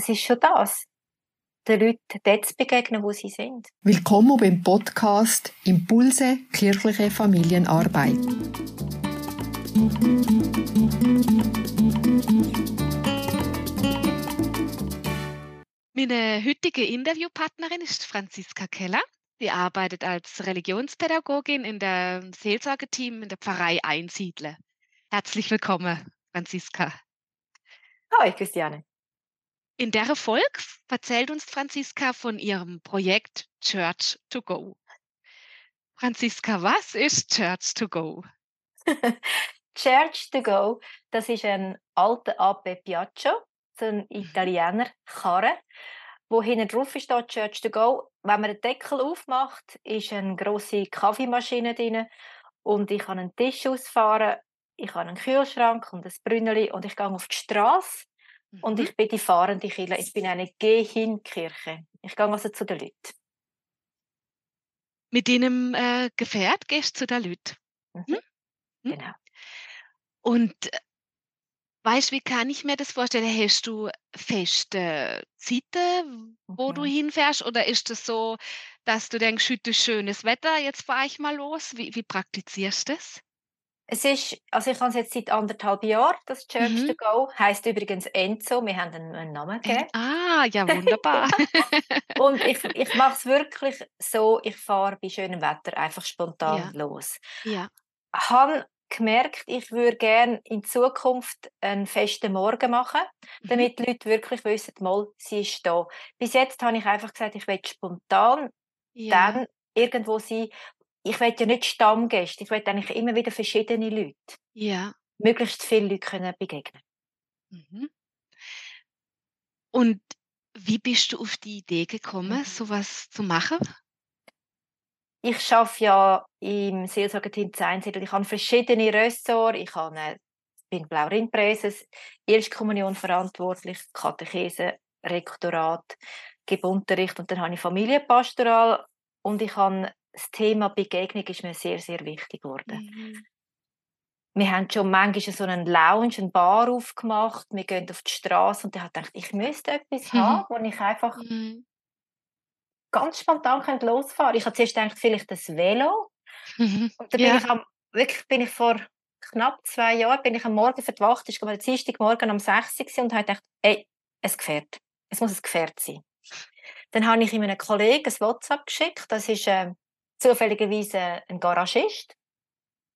es ist schon das, den Leuten dort zu begegnen, wo sie sind. Willkommen beim Podcast Impulse kirchliche Familienarbeit. Meine heutige Interviewpartnerin ist Franziska Keller. Sie arbeitet als Religionspädagogin in der Seelsorgeteam in der Pfarrei Einsiedle. Herzlich willkommen, Franziska. Hi, Christiane. In der Folge erzählt uns Franziska von ihrem Projekt Church to Go. Franziska, was ist Church to Go? Church to Go, das ist ein alter Ape Piaggio, so ein mhm. Italiener Karre, wo hinten drauf steht Church to Go. Wenn man den Deckel aufmacht, ist eine große Kaffeemaschine drin und ich kann einen Tisch ausfahren, ich habe einen Kühlschrank und ein Brünneli und ich gehe auf die Straße Mhm. Und ich bin die fahrende Kirche. Ich bin eine Geh-Hin-Kirche. Ich gehe also zu den Leuten. Mit deinem äh, Gefährt gehst du zu den Leuten? Mhm. Hm? hm? Genau. Und äh, weißt wie kann ich mir das vorstellen? Hast du feste Zeiten, wo mhm. du hinfährst? Oder ist es das so, dass du denkst, heute ist schönes Wetter, jetzt fahre ich mal los? Wie, wie praktizierst du das? Es ist, also ich habe es jetzt seit anderthalb Jahren, das Church mhm. to Go. Heißt übrigens Enzo, wir haben einen Namen gegeben. Ah, ja, wunderbar. und ich, ich mache es wirklich so, ich fahre bei schönem Wetter einfach spontan ja. los. Ja. habe gemerkt, ich würde gerne in Zukunft einen festen Morgen machen, mhm. damit die Leute wirklich wissen, mal, sie ist da. Bis jetzt habe ich einfach gesagt, ich will spontan ja. dann irgendwo sein, ich will ja nicht Stammgäste, ich will eigentlich immer wieder verschiedene Leute. Ja. Möglichst viele Leute können begegnen. Mhm. Und wie bist du auf die Idee gekommen, mhm. sowas zu machen? Ich arbeite ja im Seelsorgeteam Zeinsiedel. Ich habe verschiedene Ressorts. Ich habe bin Blaurinpräses, Erstkommunion verantwortlich, Katechese, Rektorat, gebe Unterricht und dann habe ich Familienpastoral und ich habe das Thema Begegnung ist mir sehr, sehr wichtig geworden. Mhm. Wir haben schon manchmal so einen Lounge, eine Bar aufgemacht. Wir gehen auf die Straße und ich habe gedacht, ich müsste etwas mhm. haben, wo ich einfach mhm. ganz spontan losfahren. Ich habe zuerst gedacht, vielleicht das Velo. Und dann bin ja. ich am, wirklich bin ich vor knapp zwei Jahren bin ich am Morgen verwacht, ist am Dienstagmorgen um 6 Uhr und habe gedacht, ey, ein Gefährt. Es muss ein Gefährt sein. Dann habe ich ihm einem Kollegen ein WhatsApp geschickt. Das ist äh, zufälligerweise ein Garagist.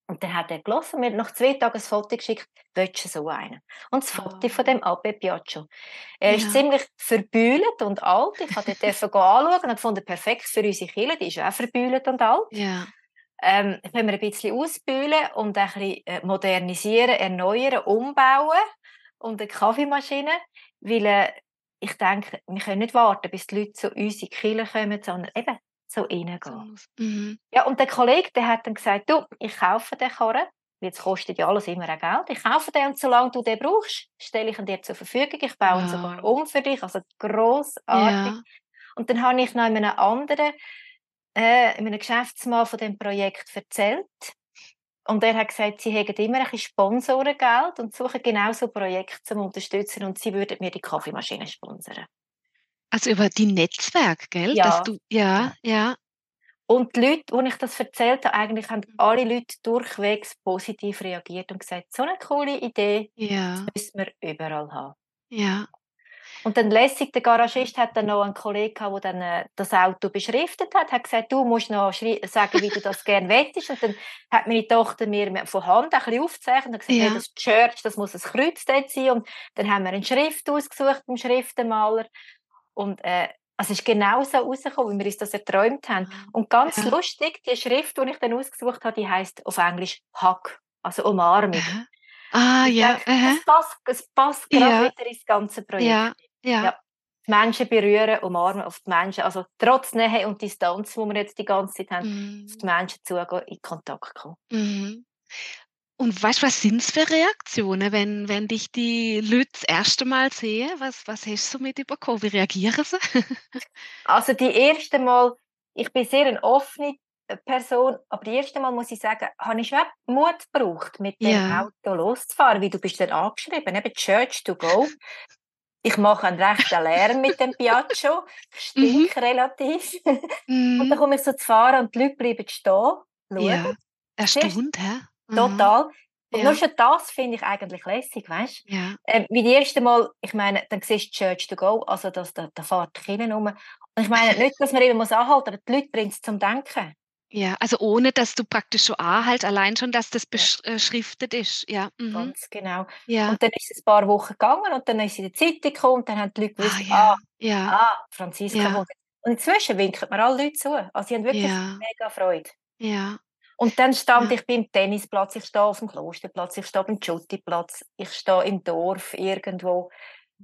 Und dann hat er gelesen, mir nach zwei Tagen ein Foto geschickt, willst du so einen? Und das oh. Foto von dem Abe Piaggio. Er ja. ist ziemlich verbühlt und alt. Ich habe den anschauen und gefunden, perfekt für unsere Kinder. Die ist auch verbühlt und alt. Ja. Ähm, können wir ein bisschen ausbühlen und ein bisschen äh, modernisieren, erneuern, umbauen und eine Kaffeemaschine, weil äh, ich denke, wir können nicht warten, bis die Leute zu unsere Kirche kommen, sondern eben so reingehen. Mhm. Ja, und der Kollege, der hat dann gesagt, du, ich kaufe den Karren, jetzt kostet ja alles immer ein Geld, ich kaufe den und solange du den brauchst, stelle ich ihn dir zur Verfügung, ich baue ihn sogar um für dich, also grossartig. Ja. Und dann habe ich noch in einem anderen, äh, in einem Geschäftsmann von dem Projekt erzählt. Und er hat gesagt, sie hätten immer ein bisschen Sponsorengeld und suchen genau so Projekte zum Unterstützen und sie würden mir die Kaffeemaschine sponsern. Also über die Netzwerke, gell? Ja. Du, ja, ja. Und die Leute, wo ich das erzählt habe, eigentlich haben alle Leute durchwegs positiv reagiert und gesagt, so eine coole Idee, ja. das müssen wir überall haben. Ja. Und dann lässig, der Garagist hat dann noch einen Kollegen der dann äh, das Auto beschriftet hat, hat gesagt, du musst noch sagen, wie du das gerne wettest. Und dann hat meine Tochter mir von Hand ein bisschen aufgezeichnet und gesagt, ja. hey, das Church, das muss ein Kreuz dort sein. Und dann haben wir eine Schrift ausgesucht beim Schriftenmaler. Und äh, also es ist genau so rausgekommen, wie wir uns das erträumt haben. Ah, und ganz ja. lustig, die Schrift, die ich dann ausgesucht habe, die heißt auf Englisch Hug, also Umarmung. Ja. Ah, ich ja. Denke, es passt, es passt gerade ja. wieder ins ganze Projekt. Ja. Ja. Menschen berühren, umarmen auf die Menschen, also trotz Nähe und Distanz, die wir jetzt die ganze Zeit haben, mm. auf die Menschen zugehen, in Kontakt kommen. Mm. Und weißt du, was sind es für Reaktionen, wenn, wenn dich die Leute das erste Mal sehen? Was, was hast du mit bekommen? Wie reagieren sie? also die erste Mal, ich bin sehr eine offene Person, aber die erste Mal muss ich sagen, habe ich schon Mut gebraucht, mit dem ja. Auto loszufahren, wie du bist dann angeschrieben, eben Church to go. Ich mache einen rechten Lärm mit dem Piaggio, stink mhm. relativ. Mhm. Und dann komme ich so zu fahren und die Leute bleiben stehen, schauen. Ja. Erstaunt, hä? Mhm. Total. Und ja. nur schon das finde ich eigentlich lässig, weißt du? Ja. Ähm, wie das erste Mal, ich meine, dann siehst du Church to go, also das, da, da fährt die Kinder rum. Und ich meine nicht, dass man immer muss anhalten muss, aber die Leute bringen es zum Denken. Ja, also ohne, dass du praktisch schon halt allein schon, dass das beschriftet ist. Ja, mhm. ganz genau. Ja. Und dann ist es ein paar Wochen gegangen und dann ist sie in der Zeitung gekommen und dann haben die Leute gewusst, ah, ja. ah, ja. ah Franziska ja. Und inzwischen winken mir alle Leute zu. Also sie haben wirklich mega Freude. Ja. Und dann stand ich beim Tennisplatz, ich stehe auf dem Klosterplatz, ich stehe beim Schuttiplatz, ich stehe im Dorf irgendwo.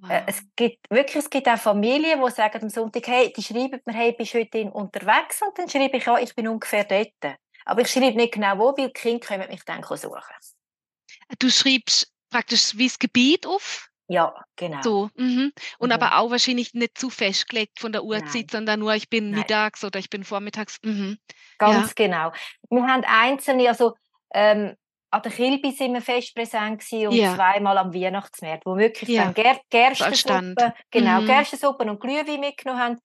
Äh, wow. Es gibt wirklich, es gibt auch Familien, die sagen am Sonntag, hey, die schreiben mir, hey, bist du heute unterwegs? Und dann schreibe ich, ja, ich bin ungefähr dort. Aber ich schreibe nicht genau wo, weil die Kinder können mich dann suchen. Du schreibst praktisch wie das Gebiet auf? Ja, genau. So, mhm. Und mhm. aber auch wahrscheinlich nicht zu festgelegt von der Uhrzeit, Nein. sondern nur, ich bin Nein. mittags oder ich bin vormittags. Mhm. Ganz ja. genau. Wir haben einzelne, also ähm, an der Kilby sind wir fest präsent und ja. zweimal am Weihnachtsmarkt, wo wirklich ja. dann Ger Gerstensuppe, genau, mhm. Gerstensuppe und Glühwein mitgenommen haben.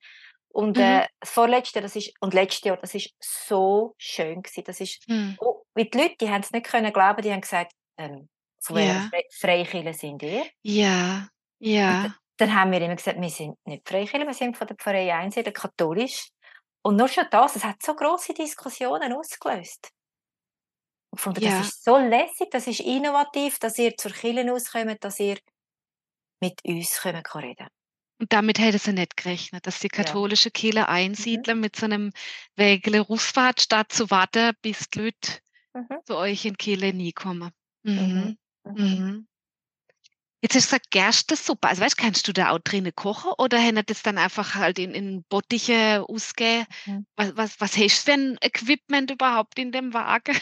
Und äh, mhm. das vorletzte, das ist, und letztes Jahr, das ist so schön gewesen. Das ist, mhm. oh, wie die Leute, die haben es nicht können glauben, die haben gesagt, ähm, von ja. welcher Freikirche sind ihr? Ja, ja. Dann haben wir immer gesagt, wir sind nicht Freikirche, wir sind von der Pfarrei Einsiedeln, katholisch. Und nur schon das, es hat so große Diskussionen ausgelöst. Gefunden, ja. Das ist so lässig, das ist innovativ, dass ihr zur Kirche auskommt, dass ihr mit uns reden könnt. Und damit hätte sie nicht gerechnet, dass die katholische. Kirche einsiedeln mhm. mit so einem Rusfahrt, statt zu warten, bis die Leute mhm. zu euch in Kirche nie kommen. Mhm. Mhm. Mhm. Jetzt hast du gesagt, Gerstensuppe. Also weißt, kannst du da auch drinnen kochen oder haben das dann einfach halt in, in Bottiche ausgehen? Mhm. Was, was, was hast du für ein Equipment überhaupt in dem Wagen?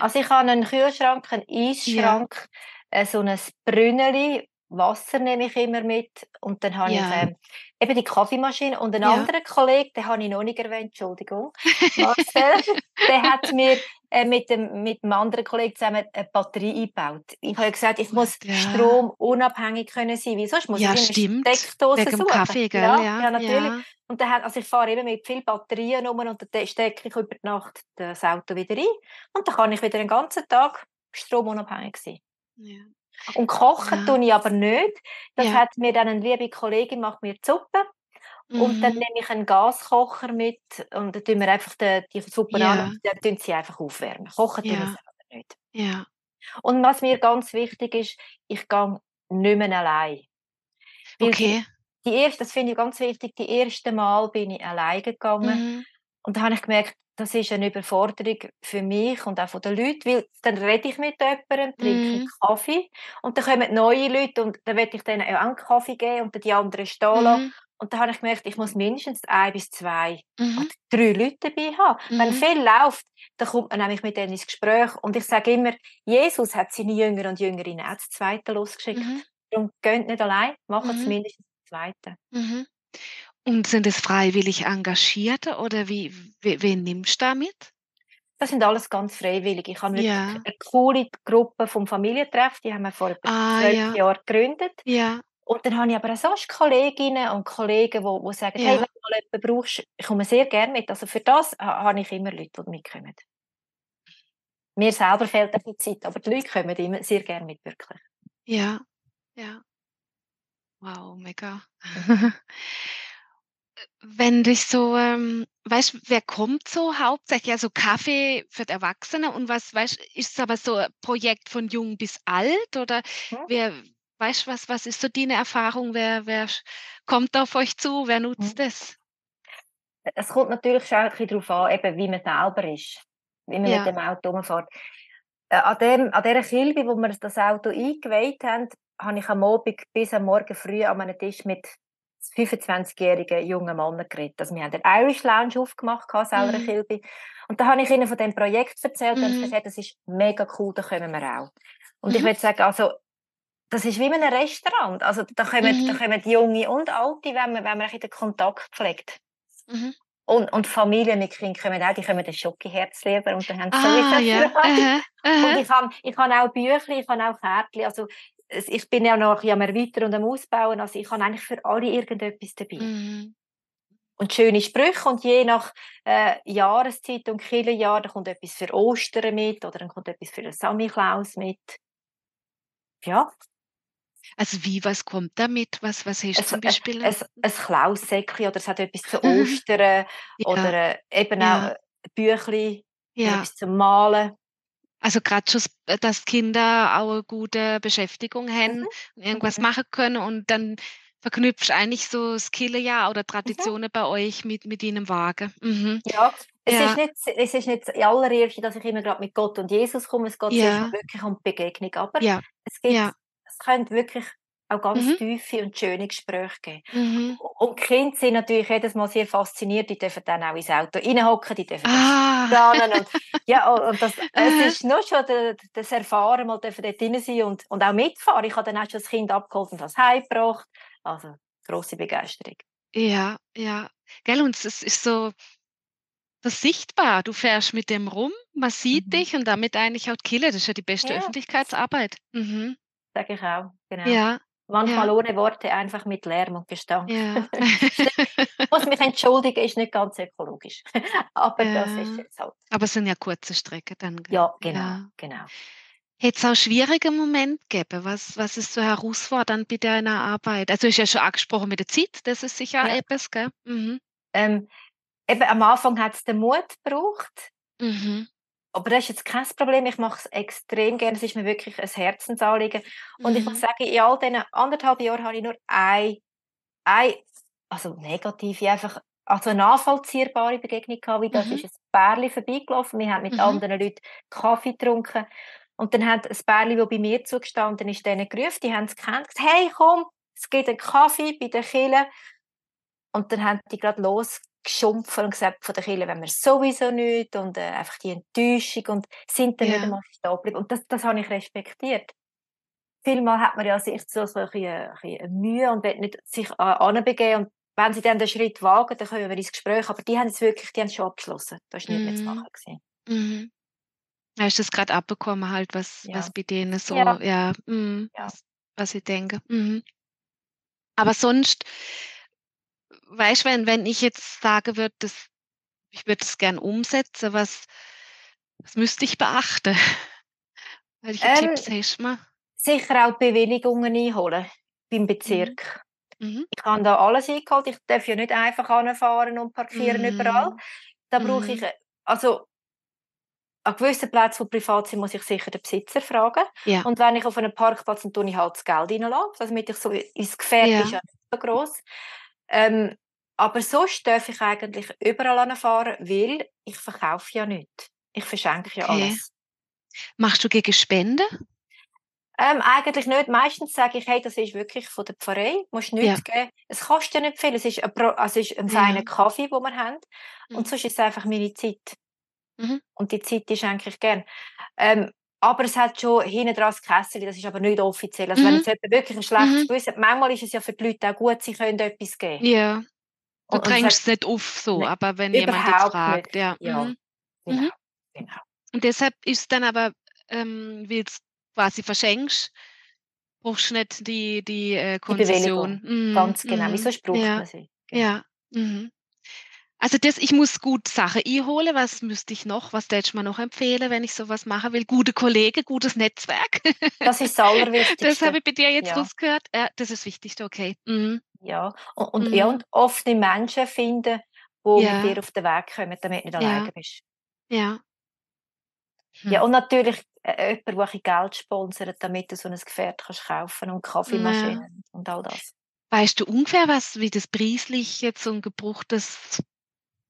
also ich habe einen Kühlschrank, einen Eisschrank, ja. Äh, so ein Brünneli, Wasser nehme ich immer mit und dann habe ja. ich ähm, eben die Kaffeemaschine und einen ja. anderen Kollegen, den habe ich noch nicht erwähnt, Entschuldigung, Marcel, der hat mir äh, mit, dem, mit einem anderen Kollegen zusammen eine Batterie eingebaut. Ich habe gesagt, ich muss ja. stromunabhängig können sein, wieso? Ich muss ja, stimmt. Steckdose Wegen suchen. Kaffee, gell? Ja, ja, ja natürlich. Und dann, also ich fahre immer mit vielen Batterien um und dann stecke ich über die Nacht das Auto wieder ein und dann kann ich wieder den ganzen Tag stromunabhängig sein. Ja. Und kochen ja. tue ich aber nicht. Das ja. hat mir dann eine liebe Kollegin macht mir die Suppe. Mhm. Und dann mhm. nehme ich einen Gaskocher mit und dann tun wir einfach die, die Suppe ja. an und dann tun sie einfach aufwärmen. Kochen tue ich selber nicht. Ja. Und was mir ganz wichtig ist, ich gehe nicht mehr allein. okay. Die, die erste, das finde ich ganz wichtig, die erste Mal bin ich allein gegangen. Mhm. Und da habe ich gemerkt, das ist eine Überforderung für mich und auch von den Leuten, weil dann rede ich mit jemandem, trinke mhm. Kaffee und dann kommen neue Leute und dann werde ich denen auch einen Kaffee geben und dann die anderen stehen lassen. Mhm. Und dann habe ich gemerkt, ich muss mindestens ein bis zwei mhm. drei Leute dabei haben. Mhm. Wenn viel läuft, dann kommt man nämlich mit denen ins Gespräch. Und ich sage immer, Jesus hat seine Jünger und Jüngerinnen auch das Zweite losgeschickt. Mhm. Darum geht nicht allein, machen es mhm. mindestens das Zweite. Mhm. Und sind es freiwillig Engagierte oder wie, wen nimmst du damit? Das sind alles ganz freiwillig. Ich habe ja. eine coole Gruppe vom Familientreff, die haben wir vor etwa ah, zwölf ja. Jahren gegründet. Ja. Und dann habe ich aber auch sonst Kolleginnen und Kollegen, die, die sagen, ja. hey, wenn du mal jemanden brauchst, ich komme sehr gerne mit. Also für das habe ich immer Leute, die mitkommen. Mir selber fehlt ein bisschen Zeit, aber die Leute kommen immer sehr gerne mit, wirklich. Ja, ja. Wow, mega. wenn dich so, ähm, weißt wer kommt so hauptsächlich? Also Kaffee für die Erwachsene und was, weißt ist es aber so ein Projekt von jung bis alt oder ja. wer, weißt was, was ist so deine Erfahrung? Wer, wer kommt auf euch zu? Wer nutzt ja. das? Es kommt natürlich schon ein bisschen darauf an, eben, wie man selber ist, wie man ja. mit dem Auto rumfährt. Äh, an, dem, an dieser Kilbe, wo wir das Auto eingeweiht haben, habe ich am Abend bis am Morgen früh an einem Tisch mit 25-jährigen jungen Mann geredet. Also wir haben den Irish Lounge aufgemacht, selber mhm. Kilby. Und da habe ich ihnen von dem Projekt erzählt mhm. und gesagt, das ist mega cool, da kommen wir auch. Und mhm. ich würde sagen, also, das ist wie in einem Restaurant. Also da kommen, mhm. da kommen junge und alte, wenn man, wenn man den Kontakt pflegt. Mhm. Und, und Familien mit Kindern kommen auch, die kommen den Schokiherz lieber und dann haben sie ah, sowieso ja. uh -huh. Uh -huh. Und ich habe ich hab auch Bücher, ich habe auch Kärtchen. Also ich bin ja noch am Erweitern und am Ausbauen, also ich habe eigentlich für alle irgendetwas dabei. Mhm. Und schöne Sprüche und je nach äh, Jahreszeit und Kirchenjahr, da kommt etwas für Ostern mit oder dann kommt etwas für den Samichlaus mit. Ja. Also wie, was kommt damit? Was, was hast du zum Beispiel? Ein, ein, ein Klaussäckchen oder es hat etwas für Ostern ja. oder äh, eben ja. auch Büchli, ja. etwas zum Malen. Also gerade schon, äh, dass Kinder auch eine gute Beschäftigung haben mhm. und irgendwas mhm. machen können und dann verknüpfst eigentlich so Skillenjahr oder mhm. Traditionen mhm. bei euch mit, mit ihnen wagen. Mhm. Ja, es, ja. Ist nicht, es ist nicht in allererste, dass ich immer gerade mit Gott und Jesus komme, es geht ja. wirklich um Begegnung, aber ja. es, gibt, ja. es könnte wirklich auch ganz mhm. tiefe und schöne Gespräche geben. Mhm. Und die Kinder sind natürlich jedes Mal sehr fasziniert, die dürfen dann auch ins Auto reinhocken, die dürfen ah. und, ja, und das, es ist nur schon das Erfahren, mal dürfen dort drin sein und, und auch mitfahren. Ich habe dann auch schon das Kind abgeholt und das heimgebracht. Also, grosse Begeisterung. Ja, ja. Gell, und es ist so, das sichtbar. Du fährst mit dem rum, man sieht mhm. dich und damit eigentlich auch die Kille. Das ist ja die beste ja. Öffentlichkeitsarbeit. Mhm. Sag ich auch, genau. Ja, Manchmal ja. ohne Worte, einfach mit Lärm und Gestank. Ja. ich muss mich entschuldigen, ist nicht ganz ökologisch. Aber ja. das ist jetzt halt. Aber es sind ja kurze Strecken dann. Ja, genau, genau. Hätte es auch schwierige Momente gegeben? Was, was ist so herausfordernd bei deiner Arbeit? Also, ist ja schon angesprochen mit der Zeit, das ist sicher ja. etwas, gell? Mhm. Ähm, eben am Anfang hat es den Mut gebraucht. Mhm. Aber das ist jetzt kein Problem. Ich mache es extrem gerne. Es ist mir wirklich ein Herzensanliegen. Und mhm. ich muss sagen, in all diesen anderthalb Jahren habe ich nur ein, ein also negative, einfach, also eine nachvollziehbare Begegnung gehabt. Wie das mhm. ist ein Bärli vorbeigelaufen. Wir haben mit mhm. anderen Leuten Kaffee getrunken. Und dann hat ein Bärli, das bei mir zugestanden ist, denen gerufen. Die haben es gekannt. Gesagt, hey, komm, es gibt einen Kaffee bei der Kille. Und dann haben die gerade los geschumpfen und gesagt, von der Kirche wenn wir sowieso nicht und äh, einfach die Enttäuschung und sind dann ja. nicht einmal stehen geblieben. Und das, das habe ich respektiert. Vielmal hat man ja sich so, so ein bisschen, ein bisschen Mühe und will nicht sich anbegeben und wenn sie dann den Schritt wagen, dann können wir ins Gespräch, aber die haben es wirklich, die haben es schon abgeschlossen. Das war nicht mehr zu mhm. machen. Gewesen. Mhm. Hast du das gerade abbekommen, halt, was, ja. was bei denen so, ja, ja, mh, ja. Was, was ich denke. Mhm. Aber sonst, weißt wenn, wenn ich jetzt sage würde, das, ich würde es gern umsetzen, was, was müsste ich beachten? Welche ähm, Tipps hast du mir? Sicher auch Bewilligungen einholen beim Bezirk. Mhm. mhm. Ich habe da alles eingeholt. Ich darf ja nicht einfach anfahren und parkieren mhm. überall. Da brauche ich, mhm. also an gewissen Plätzen, die privat sind, muss ich sicher den Besitzer fragen. Ja. Und wenn ich auf einem Parkplatz, dann tue ich halt das Geld reinlassen, also damit ich so ins Gefährt ja. ist ja nicht so gross. Ähm, aber sonst darf ich eigentlich überall anfahren, weil ich verkaufe ja nichts. Ich verschenke ja okay. alles. Machst du gegen Spenden? Ähm, eigentlich nicht. Meistens sage ich, hey, das ist wirklich von der Pfarrei, musst nichts ja. geben. Es kostet ja nicht viel. Es ist ein, Pro also es ist ein feiner ja. Kaffee, den wir haben. Und mhm. sonst ist es einfach meine Zeit. Mhm. Und die Zeit ist eigentlich gern. Ähm, aber es hat schon hinten dran das Kessel, das ist aber nicht offiziell. Also mhm. wenn es wirklich ein schlechtes mhm. Gewissen manchmal ist es ja für die Leute auch gut, sie können etwas geben. Ja. Du und, drängst es nicht auf so, nee, aber wenn jemand dich fragt, nicht. ja. ja. Mhm. Genau. Mhm. genau. Und deshalb ist dann aber, ähm, wie du quasi verschenkst, brauchst du nicht die, die äh, Konzession. Die mhm. Ganz genau, mhm. wieso braucht ja. man sie? Genau. Ja. Mhm. Also das, ich muss gut Sachen einholen. Was müsste ich noch? Was würdest du mir noch empfehlen, wenn ich sowas machen will? Gute Kollegen, gutes Netzwerk. Das ist das Allerwichtigste. Das habe ich bei dir jetzt ja. rausgehört. Ja, das ist das Wichtigste, okay. Mhm. Ja, und, und, mhm. ja, und offene Menschen finden, die ja. mit dir auf den Weg kommen, damit du nicht ja. alleine bist. Ja. Hm. Ja, und natürlich äh, jemand, der Geld sponsert, damit du so ein Gefährt kannst kaufen und Kaffeemaschinen ja. und all das. Weißt du ungefähr, was, wie das preislich jetzt so ein gebrauchtes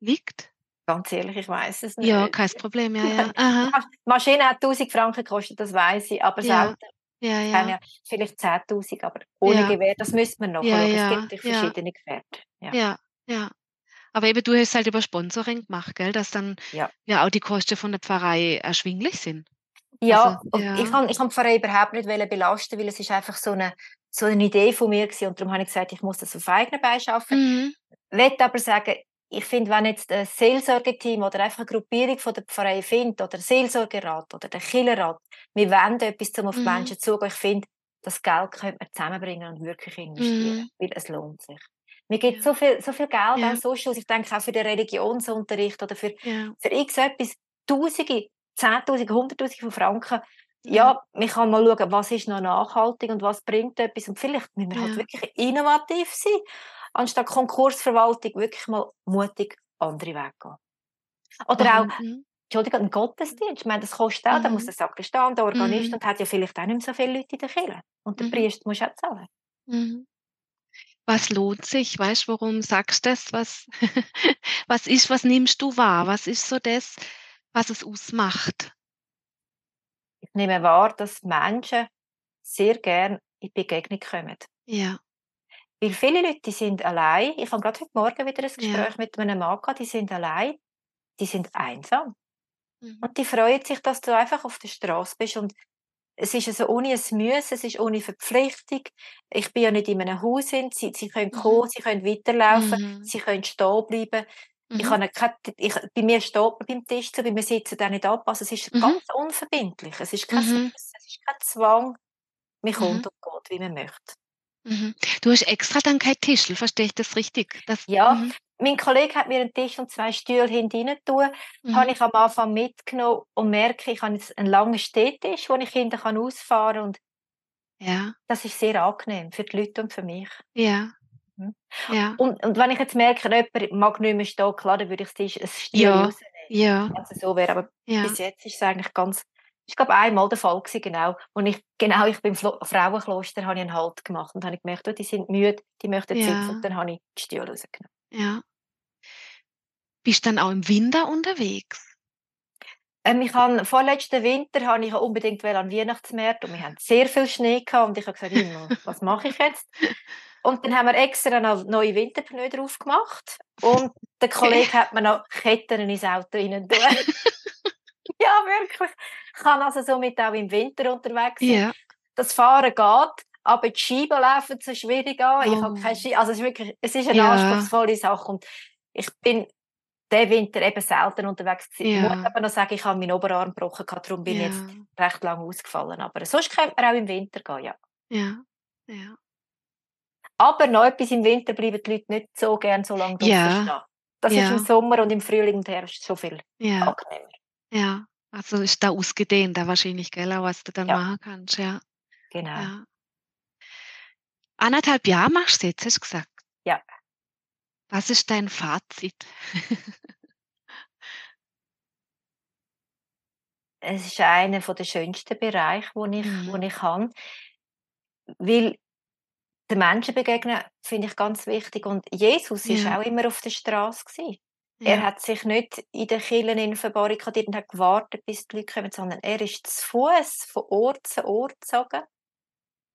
liegt? Ganz ehrlich, ich weiß es nicht. Ja, kein Problem, ja, ja. Die Maschine hat 1000 Franken gekostet, das weiß ich, aber ja. selten ja, ja. ja vielleicht 10.000, aber ohne ja. Gewehr, das müssen wir noch ja, ja. Es gibt verschiedene Gefährte. Ja. ja. Aber eben, du hast halt über Sponsoring gemacht, gell? dass dann ja. ja auch die Kosten von der Pfarrei erschwinglich sind. Ja, also, ja. ich kann ich kann die Pfarrei überhaupt nicht belasten, weil es ist einfach so eine, so eine Idee von mir gewesen. und darum habe ich gesagt, ich muss das auf eigenen Beinen schaffen. Mhm. Ich aber sagen, ich finde, wenn jetzt ein Seelsorgeteam oder einfach eine Gruppierung von der Pfarrei findet oder der Seelsorgerat oder der Killerrat, wir wollen etwas, um auf die mhm. Menschen zugehen, ich finde, das Geld könnte man zusammenbringen und wirklich investieren, Mhm. weil es lohnt sich. Mir gibt Ja. so viel, so viel Geld Ja. an Social, ich denke auch für den Religionsunterricht oder für, Ja. für x etwas, Tausende, Zehntausende, Hunderttausende von Franken. Ja, man kann mal schauen, was ist noch nachhaltig und was bringt etwas. Und vielleicht müssen wir halt wirklich innovativ sein, anstatt Konkursverwaltung wirklich mal mutig andere Wege gehen. Oder auch, Mhm. Entschuldigung, ein Gottesdienst. Ich meine, das kostet auch, da muss der Sakristan, der Organist Mhm. und hat ja vielleicht auch nicht mehr so viele Leute in der Kirche. Und der Mhm. Priester muss auch zahlen. Mhm. Was lohnt sich? Weißt du, warum sagst du das? Was, was ist, was nimmst du wahr? Was ist so das, was es ausmacht? Ich nehme wahr, dass Menschen sehr gern in Begegnung kommen. Ja. Weil viele Leute, die sind allein. Ich habe gerade heute Morgen wieder ein Ja. Gespräch mit einem Mann gehabt, die sind allein. Die sind einsam. Mhm. Und die freuen sich, dass du einfach auf der Straße bist. Und es ist also ohne ein Müssen, es ist ohne Verpflichtung. Ich bin ja nicht in einem Haus. Sie, sie können Mhm. kommen, sie können weiterlaufen, Mhm. sie können stehen bleiben. Ich Mhm. habe kein, ich, bei mir steht man beim Tisch, so, bei mir sitzen auch nicht ab. Also es ist Mhm. ganz unverbindlich. Es ist kein Mhm. Müssen, es ist kein Zwang. Man Mhm. kommt und geht, wie man möchte. Mhm. Du hast extra dann kein Tischl, verstehe ich das richtig? Das, Ja, mhm. mein Kollege hat mir einen Tisch und zwei Stühle hinten tun. Mhm. Habe ich am Anfang mitgenommen und merke, ich habe jetzt einen langen Stehtisch, wo ich hinten kann ausfahren kann. Und Ja, das ist sehr angenehm für die Leute und für mich. ja, Mhm. ja, Und, und wenn ich jetzt merke, jemand mag nicht mehr stehen, klar, dann würde ich das Tisch, ein Stuhl Ja. rausnehmen. ja, Wenn es so wäre. Aber ja. bis jetzt ist es eigentlich ganz... Ich glaube, einmal der Fall gewesen, genau. Und ich, genau, ich beim Flo Frauenkloster habe ich einen Halt gemacht und habe gemerkt, oh, die sind müde, die möchten Ja. sitzen. Und dann habe ich die Stühle rausgenommen. ja. Bist dann auch im Winter unterwegs? Ähm, ich habe, vorletzten Winter habe ich unbedingt an den Weihnachtsmarkt und wir haben sehr viel Schnee gehabt und ich habe gesagt, Himmel, was mache ich jetzt? Und dann haben wir extra noch neue Winterpneu drauf gemacht und der Kollege hat mir noch Ketten ins Auto rein. ja, wirklich. Ich kann also somit auch im Winter unterwegs sein. Ja. Das Fahren geht, aber die Scheiben laufen so schwierig an. Ich habe Oh. keine. Also es ist wirklich, es ist eine Ja. anspruchsvolle Sache und ich bin den Winter eben selten unterwegs gewesen. Ich Ja. muss aber noch sagen, ich habe meinen Oberarm gebrochen, darum bin ich jetzt recht lang ausgefallen. Aber sonst könnte man auch im Winter gehen, ja. ja, ja. Aber noch etwas, im Winter bleiben die Leute nicht so gern so lange draußen stehen. Das ist im Sommer und im Frühling und Herbst schon viel angenehmer. ja. Also ist da ausgedehnter wahrscheinlich, gell, auch was du dann Ja. machen kannst, ja. Genau. ja. Anderthalb Jahre machst du jetzt, hast du gesagt? Ja. Was ist dein Fazit? Es ist einer der schönsten Bereiche, wo ich, Mhm. wo ich habe. Weil den Menschen begegnen, finde ich ganz wichtig. Und Jesus war Ja. auch immer auf der Straße. Gewesen. Er Ja. hat sich nicht in den Kirchen verbarrikadiert und hat gewartet, bis die Leute kommen, sondern er ist zu Fuß von Ort zu Ort gezogen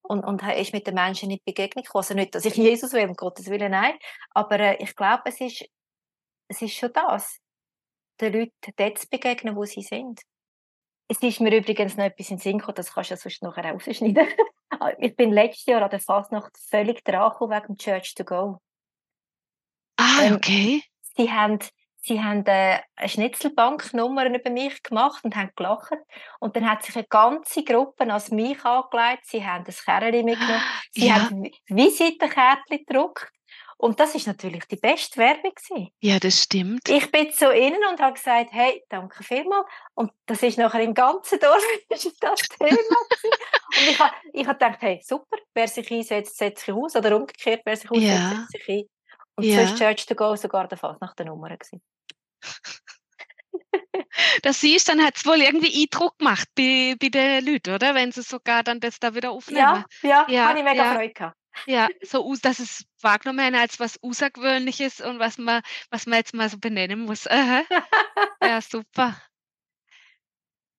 und, und er ist mit den Menschen in Begegnung gekommen. Also nicht, dass ich Jesus will, um Gottes Willen, nein. Aber äh, ich glaube, es ist, es ist schon das, den Leuten dort zu begegnen, wo sie sind. Es ist mir übrigens noch etwas in den Sinn gekommen, das kannst du ja sonst nachher rausschneiden. ich bin letztes Jahr an der Fasnacht völlig dran gekommen wegen Church to Go. Ah, Ähm, okay. Sie haben, sie haben äh, eine Schnitzelbanknummer über mich gemacht und haben gelacht. Und dann hat sich eine ganze Gruppe als mich angelegt. Sie haben das Kerli mitgenommen. Sie Ja, haben Vi- Visitenkärtchen gedruckt. Und das ist natürlich die beste Werbung gewesen. ja, das stimmt. Ich bin zu ihnen und habe gesagt, hey, danke vielmals. Und das ist nachher im ganzen Dorf ist das Thema. Und ich habe ich habe gedacht, hey, super, wer sich einsetzt, setzt sich aus. Oder umgekehrt, wer sich aussetzt, Ja. setzt sich ein. Und so Ja. ist Church to Go sogar der Fall nach der Nummer gewesen. Das siehst, dann hat es wohl irgendwie Eindruck gemacht bei, bei den Leuten, oder? Wenn sie sogar dann das da wieder aufnehmen. Ja, ja, Ja, habe ich mega ja. Freude gehabt. Ja, so dass es wahrgenommen haben als was Außergewöhnliches und was man, was man jetzt mal so benennen muss. Aha. Ja, super.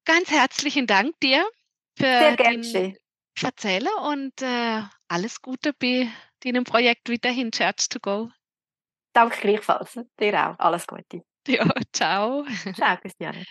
Ganz herzlichen Dank dir für Sehr geschehen. Erzählen und äh, alles Gute bei deinem Projekt weiterhin Church to Go. Danke gleichfalls. Dir auch. Alles Gute. Ja, ciao. Ciao, Christiane.